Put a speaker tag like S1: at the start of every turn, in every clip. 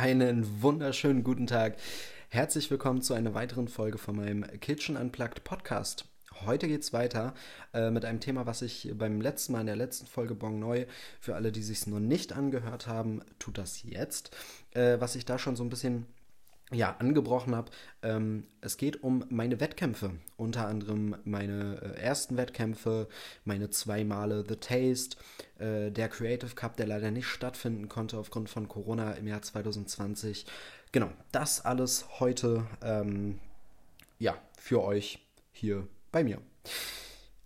S1: Einen wunderschönen guten Tag. Herzlich willkommen zu einer weiteren Folge von meinem Kitchen Unplugged Podcast. Heute geht es weiter äh, mit einem Thema, was ich beim letzten Mal in der letzten Folge Bon Neu, für alle, die sich noch nicht angehört haben, tut das jetzt. Äh, was ich da schon so ein bisschen ja, angebrochen habe. Ähm, es geht um meine Wettkämpfe. Unter anderem meine äh, ersten Wettkämpfe, meine zwei Male The Taste, äh, der Creative Cup, der leider nicht stattfinden konnte aufgrund von Corona im Jahr 2020. Genau, das alles heute ähm, ja, für euch hier bei mir.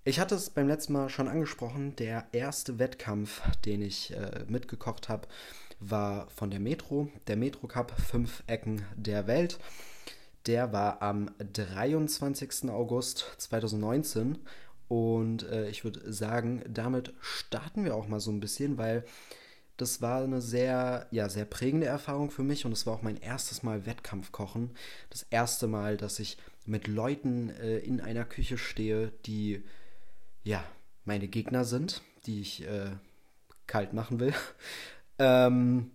S1: Ich hatte es beim letzten Mal schon angesprochen, der erste Wettkampf, den ich äh, mitgekocht habe, war von der Metro, der Metro Cup, fünf Ecken der Welt. Der war am 23. August 2019 und äh, ich würde sagen, damit starten wir auch mal so ein bisschen, weil das war eine sehr, ja, sehr prägende Erfahrung für mich und es war auch mein erstes Mal Wettkampfkochen. Das erste Mal, dass ich mit Leuten äh, in einer Küche stehe, die, ja, meine Gegner sind, die ich äh, kalt machen will. Ähm,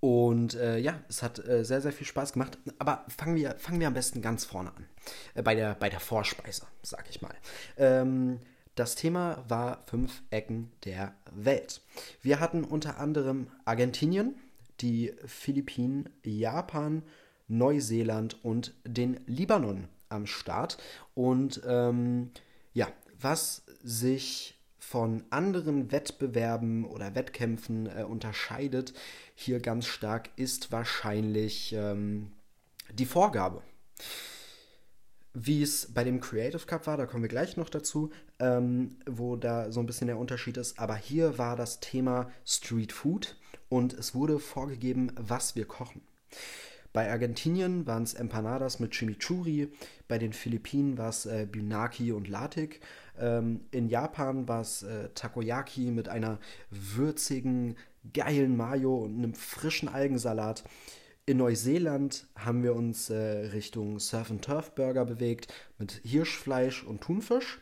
S1: und äh, ja, es hat äh, sehr, sehr viel Spaß gemacht. Aber fangen wir, fangen wir am besten ganz vorne an. Äh, bei, der, bei der Vorspeise, sag ich mal. Ähm, das Thema war fünf Ecken der Welt. Wir hatten unter anderem Argentinien, die Philippinen, Japan, Neuseeland und den Libanon am Start. Und ähm, ja, was sich von anderen Wettbewerben oder Wettkämpfen äh, unterscheidet, hier ganz stark, ist wahrscheinlich ähm, die Vorgabe. Wie es bei dem Creative Cup war, da kommen wir gleich noch dazu, ähm, wo da so ein bisschen der Unterschied ist. Aber hier war das Thema Street Food und es wurde vorgegeben, was wir kochen. Bei Argentinien waren es Empanadas mit Chimichurri, bei den Philippinen war es äh, Bunaki und Latik, ähm, in Japan war es äh, Takoyaki mit einer würzigen, geilen Mayo und einem frischen Algensalat. In Neuseeland haben wir uns äh, Richtung Surf and Turf Burger bewegt mit Hirschfleisch und Thunfisch.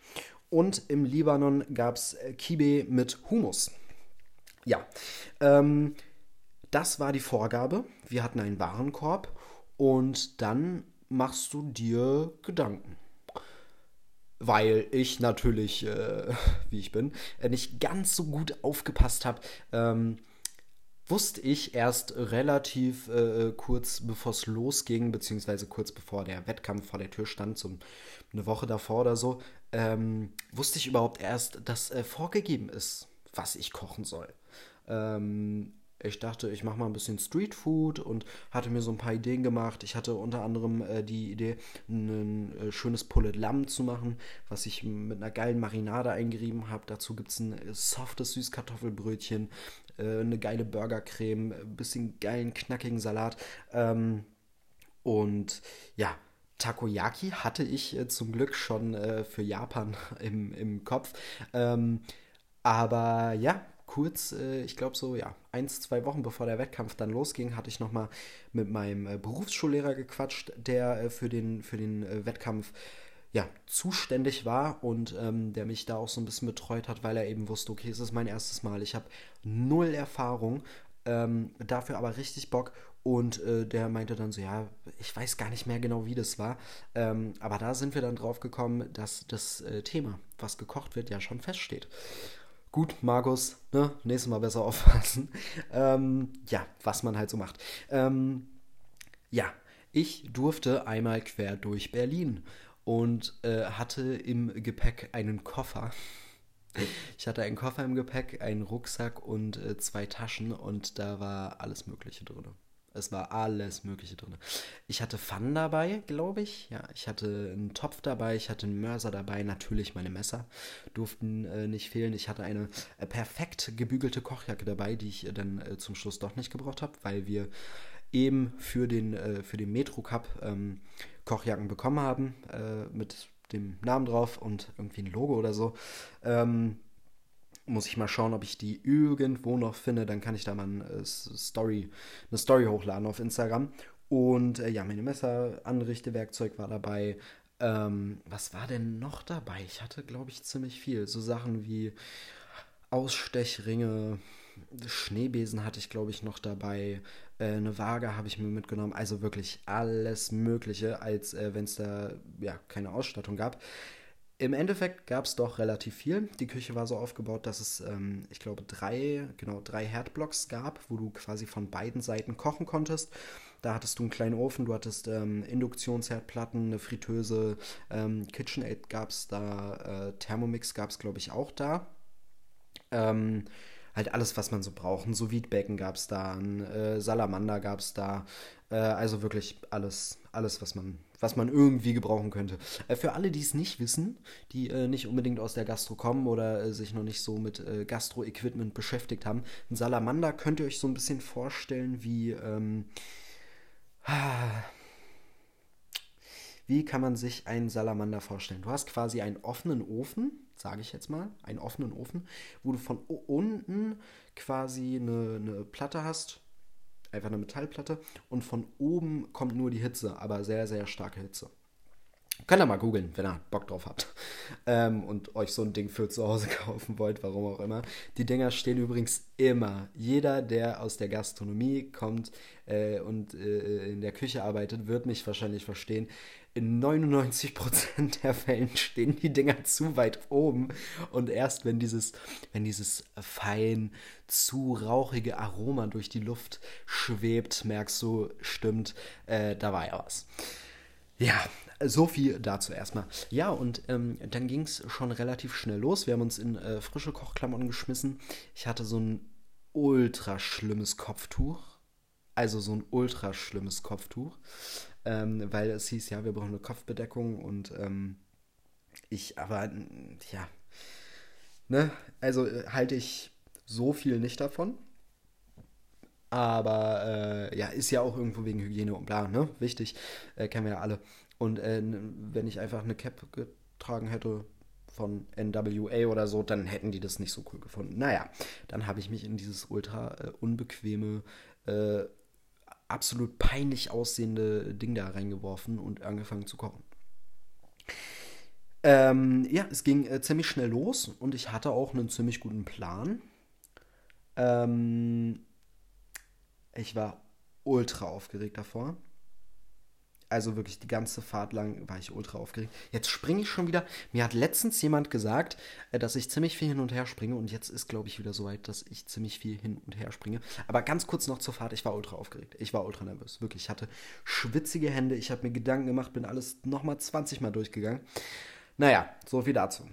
S1: Und im Libanon gab es äh, Kibe mit Hummus. Ja, ähm, das war die Vorgabe. Wir hatten einen Warenkorb und dann machst du dir Gedanken. Weil ich natürlich, äh, wie ich bin, äh, nicht ganz so gut aufgepasst habe, ähm, wusste ich erst relativ äh, kurz bevor es losging, beziehungsweise kurz bevor der Wettkampf vor der Tür stand, so eine Woche davor oder so, ähm, wusste ich überhaupt erst, dass äh, vorgegeben ist, was ich kochen soll. Ähm, ich dachte, ich mache mal ein bisschen Street Food und hatte mir so ein paar Ideen gemacht. Ich hatte unter anderem äh, die Idee, ein äh, schönes Pullet Lamm zu machen, was ich mit einer geilen Marinade eingerieben habe. Dazu gibt es ein äh, softes Süßkartoffelbrötchen, äh, eine geile Burgercreme, ein bisschen geilen, knackigen Salat. Ähm, und ja, Takoyaki hatte ich äh, zum Glück schon äh, für Japan im, im Kopf. Ähm, aber ja, kurz, äh, ich glaube so, ja, eins, zwei Wochen bevor der Wettkampf dann losging, hatte ich nochmal mit meinem äh, Berufsschullehrer gequatscht, der äh, für den, für den Wettkampf ja, zuständig war und ähm, der mich da auch so ein bisschen betreut hat, weil er eben wusste, okay, es ist mein erstes Mal, ich habe null Erfahrung, ähm, dafür aber richtig Bock und äh, der meinte dann so, ja, ich weiß gar nicht mehr genau, wie das war. Ähm, aber da sind wir dann drauf gekommen, dass das äh, Thema, was gekocht wird, ja schon feststeht. Gut, Markus, ne? nächstes Mal besser aufpassen. Ähm, ja, was man halt so macht. Ähm, ja, ich durfte einmal quer durch Berlin und äh, hatte im Gepäck einen Koffer. Ich hatte einen Koffer im Gepäck, einen Rucksack und äh, zwei Taschen und da war alles Mögliche drin. Es war alles Mögliche drin. Ich hatte Pfannen dabei, glaube ich. Ja, ich hatte einen Topf dabei, ich hatte einen Mörser dabei, natürlich meine Messer durften äh, nicht fehlen. Ich hatte eine äh, perfekt gebügelte Kochjacke dabei, die ich äh, dann äh, zum Schluss doch nicht gebraucht habe, weil wir eben für den, äh, für den Metro Cup ähm, Kochjacken bekommen haben äh, mit dem Namen drauf und irgendwie ein Logo oder so. Ähm, muss ich mal schauen, ob ich die irgendwo noch finde. Dann kann ich da mal eine äh, Story, eine Story hochladen auf Instagram. Und äh, ja, meine Messer, Anrichtewerkzeug war dabei. Ähm, was war denn noch dabei? Ich hatte, glaube ich, ziemlich viel. So Sachen wie Ausstechringe, Schneebesen hatte ich, glaube ich, noch dabei. Äh, eine Waage habe ich mir mitgenommen. Also wirklich alles Mögliche, als äh, wenn es da ja keine Ausstattung gab. Im Endeffekt gab es doch relativ viel. Die Küche war so aufgebaut, dass es, ähm, ich glaube, drei, genau, drei Herdblocks gab, wo du quasi von beiden Seiten kochen konntest. Da hattest du einen kleinen Ofen, du hattest ähm, Induktionsherdplatten, eine Fritteuse, ähm, KitchenAid gab es da, äh, Thermomix gab es, glaube ich, auch da. Ähm, halt alles, was man so braucht. Ein sous becken gab es da, ein äh, Salamander gab es da. Äh, also wirklich alles, alles, was man, was man irgendwie gebrauchen könnte. Äh, für alle, die es nicht wissen, die äh, nicht unbedingt aus der Gastro kommen oder äh, sich noch nicht so mit äh, Gastro-Equipment beschäftigt haben, ein Salamander könnt ihr euch so ein bisschen vorstellen wie. Ähm, wie kann man sich einen Salamander vorstellen? Du hast quasi einen offenen Ofen, sage ich jetzt mal, einen offenen Ofen, wo du von unten quasi eine, eine Platte hast, einfach eine Metallplatte, und von oben kommt nur die Hitze, aber sehr, sehr starke Hitze. Könnt ihr mal googeln, wenn ihr Bock drauf habt ähm, und euch so ein Ding für zu Hause kaufen wollt, warum auch immer. Die Dinger stehen übrigens immer. Jeder, der aus der Gastronomie kommt äh, und äh, in der Küche arbeitet, wird mich wahrscheinlich verstehen. In 99% der Fällen stehen die Dinger zu weit oben und erst wenn dieses, wenn dieses fein zu rauchige Aroma durch die Luft schwebt, merkst du, stimmt, äh, da war ja was. Ja, so viel dazu erstmal. Ja, und ähm, dann ging es schon relativ schnell los. Wir haben uns in äh, frische Kochklamotten geschmissen. Ich hatte so ein ultra schlimmes Kopftuch. Also so ein ultra schlimmes Kopftuch. Ähm, weil es hieß, ja, wir brauchen eine Kopfbedeckung und ähm, ich, aber, ja, ne, also äh, halte ich so viel nicht davon. Aber äh, ja, ist ja auch irgendwo wegen Hygiene und bla, ne? Wichtig, äh, kennen wir ja alle. Und äh, wenn ich einfach eine Cap getragen hätte von NWA oder so, dann hätten die das nicht so cool gefunden. Naja, dann habe ich mich in dieses ultra äh, unbequeme, äh, absolut peinlich aussehende Ding da reingeworfen und angefangen zu kochen. Ähm, ja, es ging äh, ziemlich schnell los und ich hatte auch einen ziemlich guten Plan. Ähm, ich war ultra aufgeregt davor. Also wirklich die ganze Fahrt lang war ich ultra aufgeregt. Jetzt springe ich schon wieder. Mir hat letztens jemand gesagt, äh, dass ich ziemlich viel hin und her springe. Und jetzt ist, glaube ich, wieder so weit, dass ich ziemlich viel hin und her springe. Aber ganz kurz noch zur Fahrt. Ich war ultra aufgeregt. Ich war ultra nervös. Wirklich. Ich hatte schwitzige Hände. Ich habe mir Gedanken gemacht, bin alles nochmal 20 Mal durchgegangen. Naja, so viel dazu.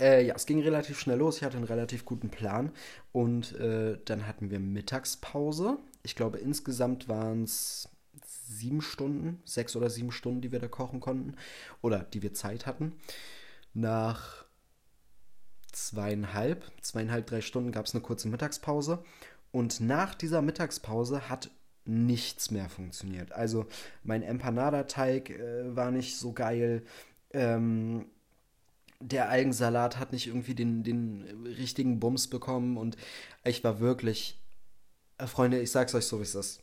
S1: Äh, ja, es ging relativ schnell los. Ich hatte einen relativ guten Plan. Und äh, dann hatten wir Mittagspause. Ich glaube, insgesamt waren es sieben Stunden, sechs oder sieben Stunden, die wir da kochen konnten. Oder die wir Zeit hatten. Nach zweieinhalb, zweieinhalb, drei Stunden gab es eine kurze Mittagspause. Und nach dieser Mittagspause hat nichts mehr funktioniert. Also mein Empanada-Teig äh, war nicht so geil. Ähm, der Algensalat hat nicht irgendwie den, den richtigen Bums bekommen und ich war wirklich, Freunde, ich sag's euch so, wie es ist.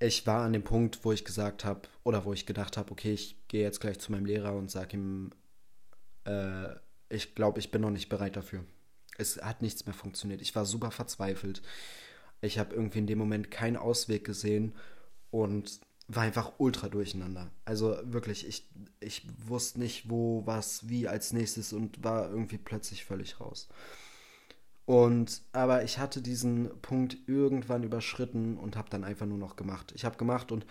S1: Ich war an dem Punkt, wo ich gesagt habe, oder wo ich gedacht habe, okay, ich gehe jetzt gleich zu meinem Lehrer und sage ihm, äh, ich glaube, ich bin noch nicht bereit dafür. Es hat nichts mehr funktioniert. Ich war super verzweifelt. Ich habe irgendwie in dem Moment keinen Ausweg gesehen und war einfach ultra durcheinander. Also wirklich, ich, ich wusste nicht, wo, was, wie als nächstes und war irgendwie plötzlich völlig raus. Und aber ich hatte diesen Punkt irgendwann überschritten und habe dann einfach nur noch gemacht. Ich habe gemacht und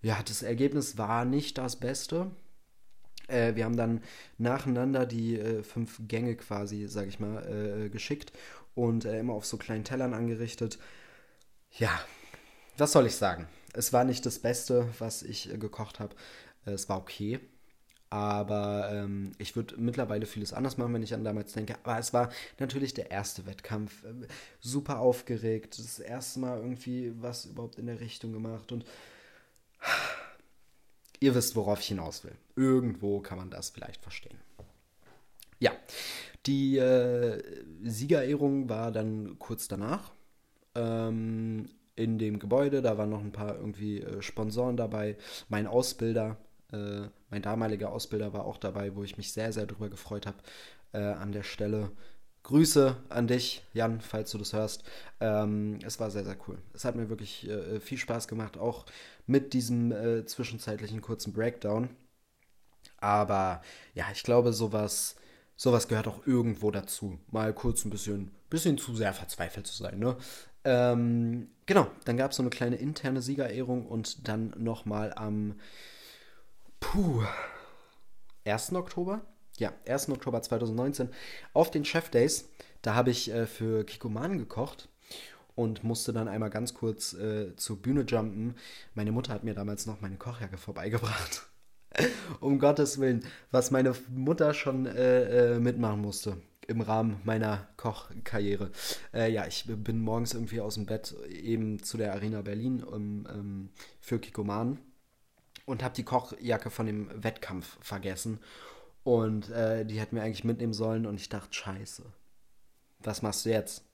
S1: ja, das Ergebnis war nicht das Beste. Äh, wir haben dann nacheinander die äh, fünf Gänge quasi, sag ich mal, äh, geschickt und äh, immer auf so kleinen Tellern angerichtet. Ja, was soll ich sagen? Es war nicht das Beste, was ich äh, gekocht habe. Äh, es war okay. Aber ähm, ich würde mittlerweile vieles anders machen, wenn ich an damals denke. Aber es war natürlich der erste Wettkampf. Äh, super aufgeregt. Das erste Mal irgendwie was überhaupt in der Richtung gemacht. Und ihr wisst, worauf ich hinaus will. Irgendwo kann man das vielleicht verstehen. Ja, die äh, Siegerehrung war dann kurz danach. Ähm, in dem Gebäude. Da waren noch ein paar irgendwie äh, Sponsoren dabei. Mein Ausbilder, äh, mein damaliger Ausbilder war auch dabei, wo ich mich sehr, sehr drüber gefreut habe äh, an der Stelle. Grüße an dich, Jan, falls du das hörst. Ähm, es war sehr, sehr cool. Es hat mir wirklich äh, viel Spaß gemacht, auch mit diesem äh, zwischenzeitlichen kurzen Breakdown. Aber ja, ich glaube, sowas, sowas gehört auch irgendwo dazu. Mal kurz ein bisschen, bisschen zu sehr verzweifelt zu sein, ne? Ähm, genau, dann gab es so eine kleine interne Siegerehrung und dann nochmal am puh, 1. Oktober ja, 1. Oktober 2019 auf den Chef Days. Da habe ich äh, für Kikoman gekocht und musste dann einmal ganz kurz äh, zur Bühne jumpen. Meine Mutter hat mir damals noch meine Kochjacke vorbeigebracht. um Gottes Willen, was meine Mutter schon äh, äh, mitmachen musste im Rahmen meiner Kochkarriere. Äh, ja, ich bin morgens irgendwie aus dem Bett eben zu der Arena Berlin um, um, für Kikoman und habe die Kochjacke von dem Wettkampf vergessen und äh, die hätten wir eigentlich mitnehmen sollen und ich dachte, scheiße, was machst du jetzt?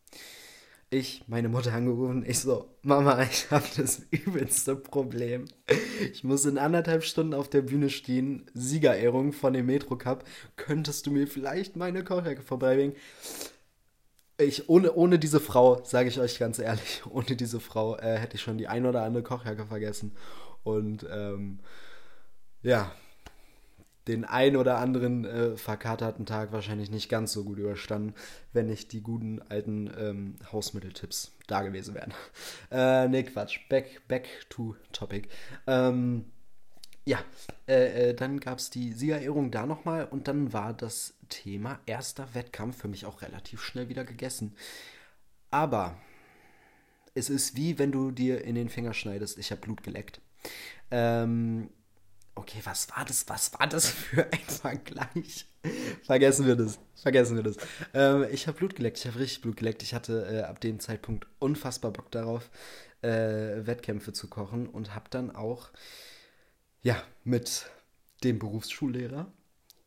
S1: Ich, meine Mutter angerufen, ich so, Mama, ich habe das übelste Problem. Ich muss in anderthalb Stunden auf der Bühne stehen, Siegerehrung von dem Metro Cup. Könntest du mir vielleicht meine Kochjacke vorbeibringen? Ich, ohne, ohne diese Frau, sage ich euch ganz ehrlich, ohne diese Frau äh, hätte ich schon die ein oder andere Kochjacke vergessen. Und ähm, ja, den ein oder anderen äh, verkaterten Tag wahrscheinlich nicht ganz so gut überstanden, wenn nicht die guten alten ähm, Hausmitteltipps da gewesen wären. Äh, nee, Quatsch. Back, back to topic. Ähm, ja, äh, äh, dann gab es die Siegerehrung da nochmal und dann war das Thema erster Wettkampf für mich auch relativ schnell wieder gegessen. Aber es ist wie wenn du dir in den Finger schneidest, ich habe Blut geleckt. Ähm, Okay, was war das? Was war das für ein Vergleich? Vergessen wir das. Vergessen wir das. Ähm, ich habe Blut geleckt. Ich habe richtig Blut geleckt. Ich hatte äh, ab dem Zeitpunkt unfassbar Bock darauf, äh, Wettkämpfe zu kochen und habe dann auch, ja, mit dem Berufsschullehrer,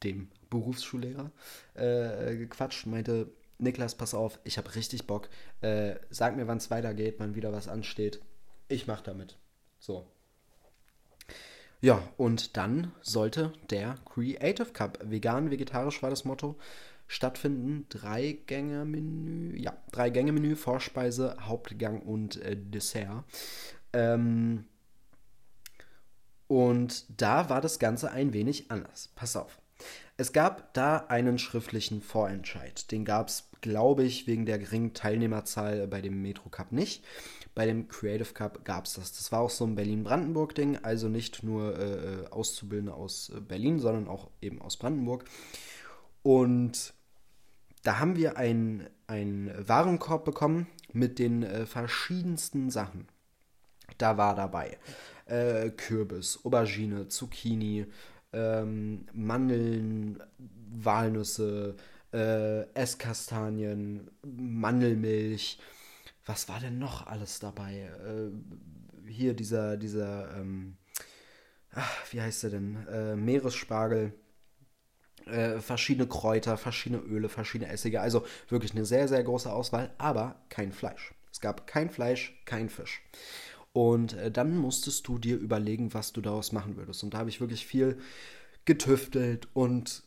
S1: dem Berufsschullehrer, äh, gequatscht. Meinte, Niklas, pass auf, ich habe richtig Bock. Äh, sag mir, wann es weitergeht, wann wieder was ansteht. Ich mach damit. So, ja, und dann sollte der Creative Cup, vegan, vegetarisch war das Motto, stattfinden. Drei Gänge Menü, ja, drei Gänge Menü, Vorspeise, Hauptgang und äh, Dessert. Ähm, und da war das Ganze ein wenig anders. Pass auf. Es gab da einen schriftlichen Vorentscheid. Den gab es, glaube ich, wegen der geringen Teilnehmerzahl bei dem Metro Cup nicht. Bei dem Creative Cup gab es das. Das war auch so ein Berlin-Brandenburg-Ding, also nicht nur äh, äh, Auszubildende aus äh, Berlin, sondern auch eben aus Brandenburg. Und da haben wir einen Warenkorb bekommen mit den äh, verschiedensten Sachen. Da war dabei äh, Kürbis, Aubergine, Zucchini, ähm, Mandeln, Walnüsse, äh, Esskastanien, Mandelmilch, was war denn noch alles dabei? Äh, hier dieser, dieser, ähm, ach, wie heißt der denn? Äh, Meeresspargel. Äh, verschiedene Kräuter, verschiedene Öle, verschiedene Essige. Also wirklich eine sehr, sehr große Auswahl, aber kein Fleisch. Es gab kein Fleisch, kein Fisch. Und äh, dann musstest du dir überlegen, was du daraus machen würdest. Und da habe ich wirklich viel getüftelt und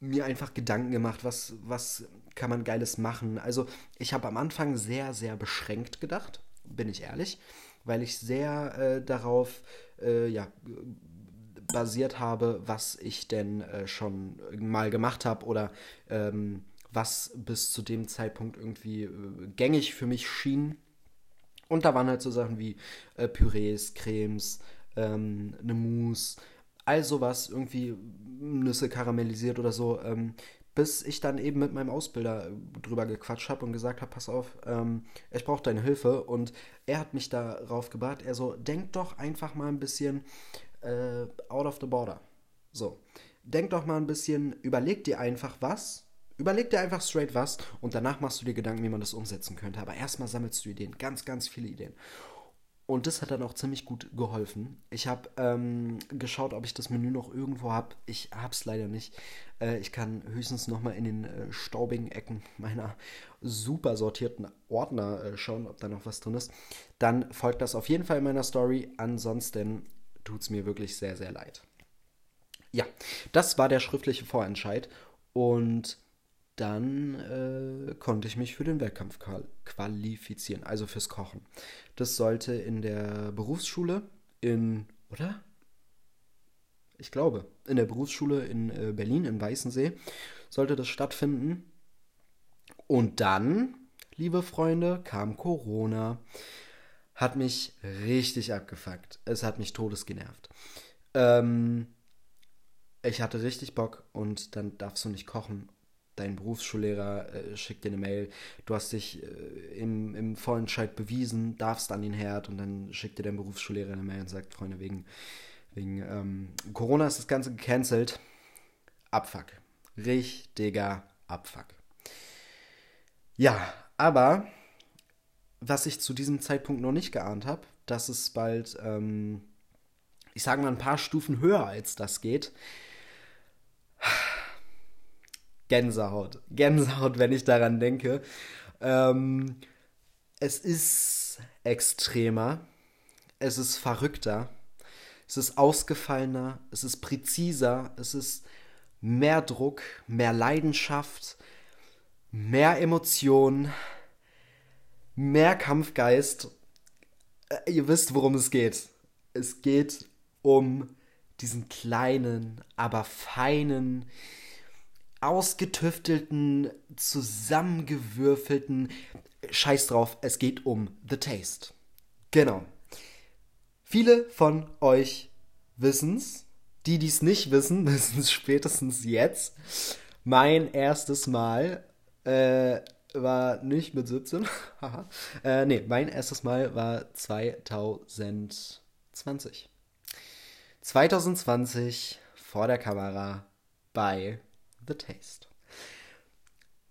S1: mir einfach Gedanken gemacht, was, was kann man Geiles machen. Also ich habe am Anfang sehr, sehr beschränkt gedacht, bin ich ehrlich, weil ich sehr äh, darauf äh, ja, basiert habe, was ich denn äh, schon mal gemacht habe oder ähm, was bis zu dem Zeitpunkt irgendwie äh, gängig für mich schien. Und da waren halt so Sachen wie äh, Pürees, Cremes, ähm, eine Mousse, all sowas, irgendwie Nüsse karamellisiert oder so, ähm, bis ich dann eben mit meinem Ausbilder äh, drüber gequatscht habe und gesagt habe, pass auf, ähm, ich brauche deine Hilfe. Und er hat mich darauf gebracht, er so, denk doch einfach mal ein bisschen äh, out of the border. So, denk doch mal ein bisschen, überleg dir einfach was, überleg dir einfach straight was und danach machst du dir Gedanken, wie man das umsetzen könnte. Aber erstmal sammelst du Ideen, ganz, ganz viele Ideen. Und das hat dann auch ziemlich gut geholfen. Ich habe ähm, geschaut, ob ich das Menü noch irgendwo habe. Ich habe es leider nicht. Äh, ich kann höchstens noch mal in den äh, staubigen Ecken meiner super sortierten Ordner äh, schauen, ob da noch was drin ist. Dann folgt das auf jeden Fall in meiner Story. Ansonsten tut es mir wirklich sehr, sehr leid. Ja, das war der schriftliche Vorentscheid. Und dann äh, konnte ich mich für den Wettkampf qualifizieren, also fürs Kochen. Das sollte in der Berufsschule in, oder? Ich glaube, in der Berufsschule in äh, Berlin, in Weißensee, sollte das stattfinden. Und dann, liebe Freunde, kam Corona. Hat mich richtig abgefuckt. Es hat mich todesgenervt. Ähm, ich hatte richtig Bock und dann darfst du nicht kochen dein Berufsschullehrer äh, schickt dir eine Mail, du hast dich äh, im, im Vorentscheid bewiesen, darfst an den Herd und dann schickt dir dein Berufsschullehrer eine Mail und sagt, Freunde, wegen, wegen ähm, Corona ist das Ganze gecancelt. Abfuck. Richtiger Abfuck. Ja, aber was ich zu diesem Zeitpunkt noch nicht geahnt habe, dass es bald, ähm, ich sage mal, ein paar Stufen höher als das geht. Gänsehaut. Gänsehaut, wenn ich daran denke. Ähm, es ist extremer, es ist verrückter, es ist ausgefallener, es ist präziser, es ist mehr Druck, mehr Leidenschaft, mehr Emotion, mehr Kampfgeist. Äh, ihr wisst, worum es geht. Es geht um diesen kleinen, aber feinen, ausgetüftelten, zusammengewürfelten. Scheiß drauf, es geht um The Taste. Genau. Viele von euch wissen's. Die, die es nicht wissen, wissen es spätestens jetzt. Mein erstes Mal äh, war nicht mit 17. äh, nee, mein erstes Mal war 2020. 2020 vor der Kamera bei The Taste.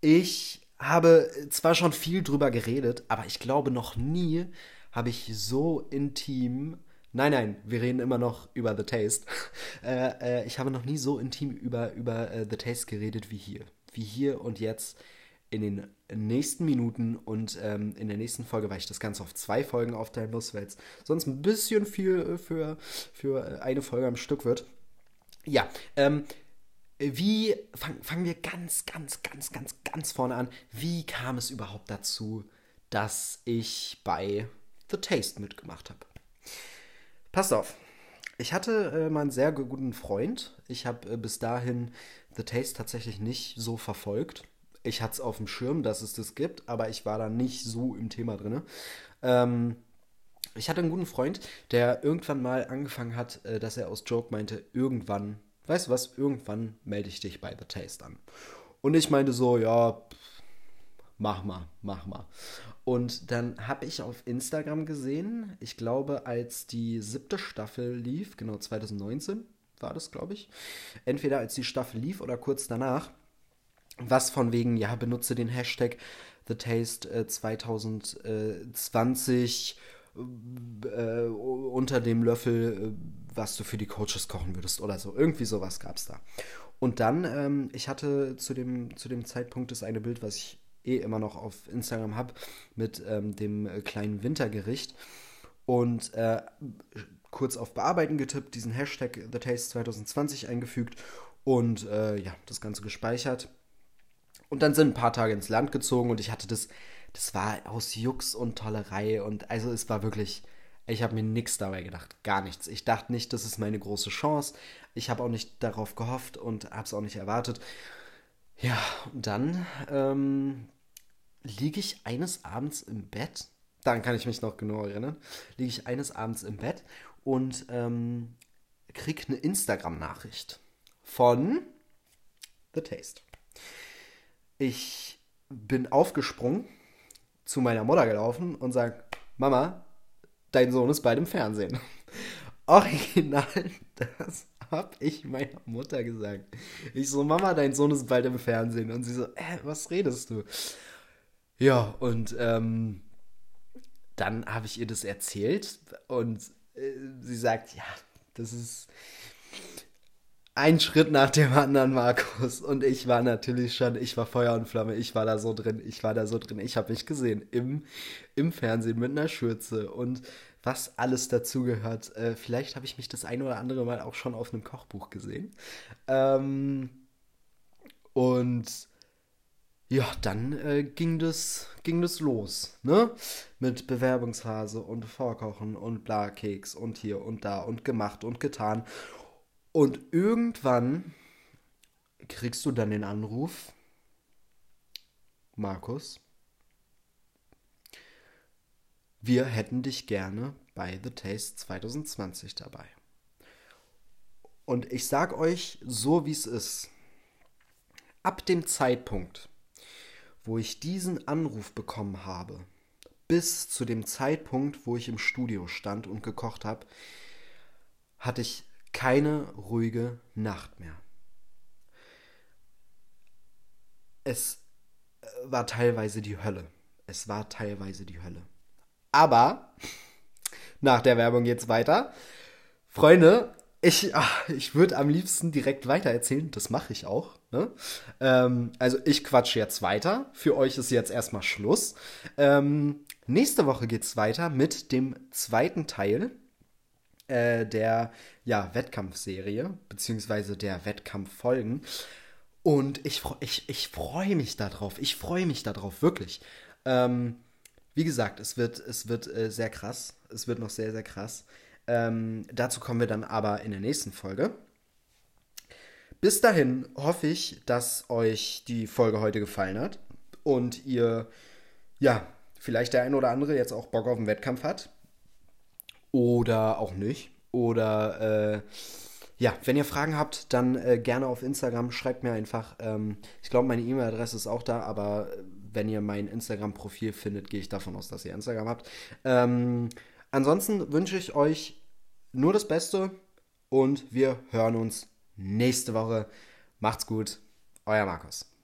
S1: Ich habe zwar schon viel drüber geredet, aber ich glaube noch nie habe ich so intim. Nein, nein, wir reden immer noch über The Taste. äh, äh, ich habe noch nie so intim über, über äh, The Taste geredet wie hier. Wie hier und jetzt in den nächsten Minuten und ähm, in der nächsten Folge, weil ich das Ganze auf zwei Folgen aufteilen muss, weil es sonst ein bisschen viel äh, für, für äh, eine Folge am Stück wird. Ja, ähm, wie fangen fang wir ganz, ganz, ganz, ganz, ganz vorne an. Wie kam es überhaupt dazu, dass ich bei The Taste mitgemacht habe? Passt auf. Ich hatte äh, mal sehr guten Freund. Ich habe äh, bis dahin The Taste tatsächlich nicht so verfolgt. Ich hatte es auf dem Schirm, dass es das gibt, aber ich war da nicht so im Thema drin. Ähm, ich hatte einen guten Freund, der irgendwann mal angefangen hat, äh, dass er aus Joke meinte, irgendwann weißt du was, irgendwann melde ich dich bei The Taste an. Und ich meinte so, ja, mach mal, mach mal. Und dann habe ich auf Instagram gesehen, ich glaube, als die siebte Staffel lief, genau 2019 war das, glaube ich, entweder als die Staffel lief oder kurz danach, was von wegen, ja, benutze den Hashtag The Taste 2020 äh, unter dem Löffel, äh, was du für die Coaches kochen würdest oder so. Irgendwie sowas gab es da. Und dann, ähm, ich hatte zu dem, zu dem Zeitpunkt das eine Bild, was ich eh immer noch auf Instagram habe, mit ähm, dem äh, kleinen Wintergericht. Und äh, kurz auf Bearbeiten getippt, diesen Hashtag The Taste 2020 eingefügt und äh, ja, das Ganze gespeichert. Und dann sind ein paar Tage ins Land gezogen und ich hatte das das war aus Jux und Tollerei und also es war wirklich, ich habe mir nichts dabei gedacht, gar nichts. Ich dachte nicht, das ist meine große Chance. Ich habe auch nicht darauf gehofft und habe es auch nicht erwartet. Ja, und dann ähm, liege ich eines Abends im Bett. Dann kann ich mich noch genau erinnern. Liege ich eines Abends im Bett und ähm, krieg eine Instagram-Nachricht von The Taste. Ich bin aufgesprungen zu meiner Mutter gelaufen und sagt, Mama, dein Sohn ist bald im Fernsehen. Original, das hab ich meiner Mutter gesagt. Ich so, Mama, dein Sohn ist bald im Fernsehen. Und sie so, äh, was redest du? Ja, und ähm, dann habe ich ihr das erzählt und äh, sie sagt, ja, das ist ein Schritt nach dem anderen, Markus. Und ich war natürlich schon, ich war Feuer und Flamme, ich war da so drin, ich war da so drin. Ich habe mich gesehen im, im Fernsehen mit einer Schürze und was alles dazugehört. Äh, vielleicht habe ich mich das ein oder andere Mal auch schon auf einem Kochbuch gesehen. Ähm, und ja, dann äh, ging, das, ging das los, ne? Mit Bewerbungshase und Vorkochen und Bla-Keks und hier und da und gemacht und getan. Und irgendwann kriegst du dann den Anruf, Markus, wir hätten dich gerne bei The Taste 2020 dabei. Und ich sag euch so, wie es ist. Ab dem Zeitpunkt, wo ich diesen Anruf bekommen habe, bis zu dem Zeitpunkt, wo ich im Studio stand und gekocht habe, hatte ich keine ruhige Nacht mehr. Es äh, war teilweise die Hölle. Es war teilweise die Hölle. Aber nach der Werbung geht's weiter. Freunde, ich, ich würde am liebsten direkt weitererzählen. Das mache ich auch. Ne? Ähm, also ich quatsche jetzt weiter. Für euch ist jetzt erstmal Schluss. Ähm, nächste Woche geht es weiter mit dem zweiten Teil äh, der ja, Wettkampfserie, beziehungsweise der Wettkampffolgen. Und ich, ich, ich freue mich darauf. Ich freue mich darauf, wirklich. Ähm, wie gesagt, es wird, es wird äh, sehr krass. Es wird noch sehr, sehr krass. Ähm, dazu kommen wir dann aber in der nächsten Folge. Bis dahin hoffe ich, dass euch die Folge heute gefallen hat und ihr, ja, vielleicht der ein oder andere jetzt auch Bock auf den Wettkampf hat. Oder auch nicht. Oder, äh, ja, wenn ihr Fragen habt, dann äh, gerne auf Instagram. Schreibt mir einfach. Ähm, ich glaube, meine E-Mail-Adresse ist auch da, aber wenn ihr mein Instagram-Profil findet, gehe ich davon aus, dass ihr Instagram habt. Ähm, ansonsten wünsche ich euch nur das Beste und wir hören uns nächste Woche. Macht's gut, euer Markus.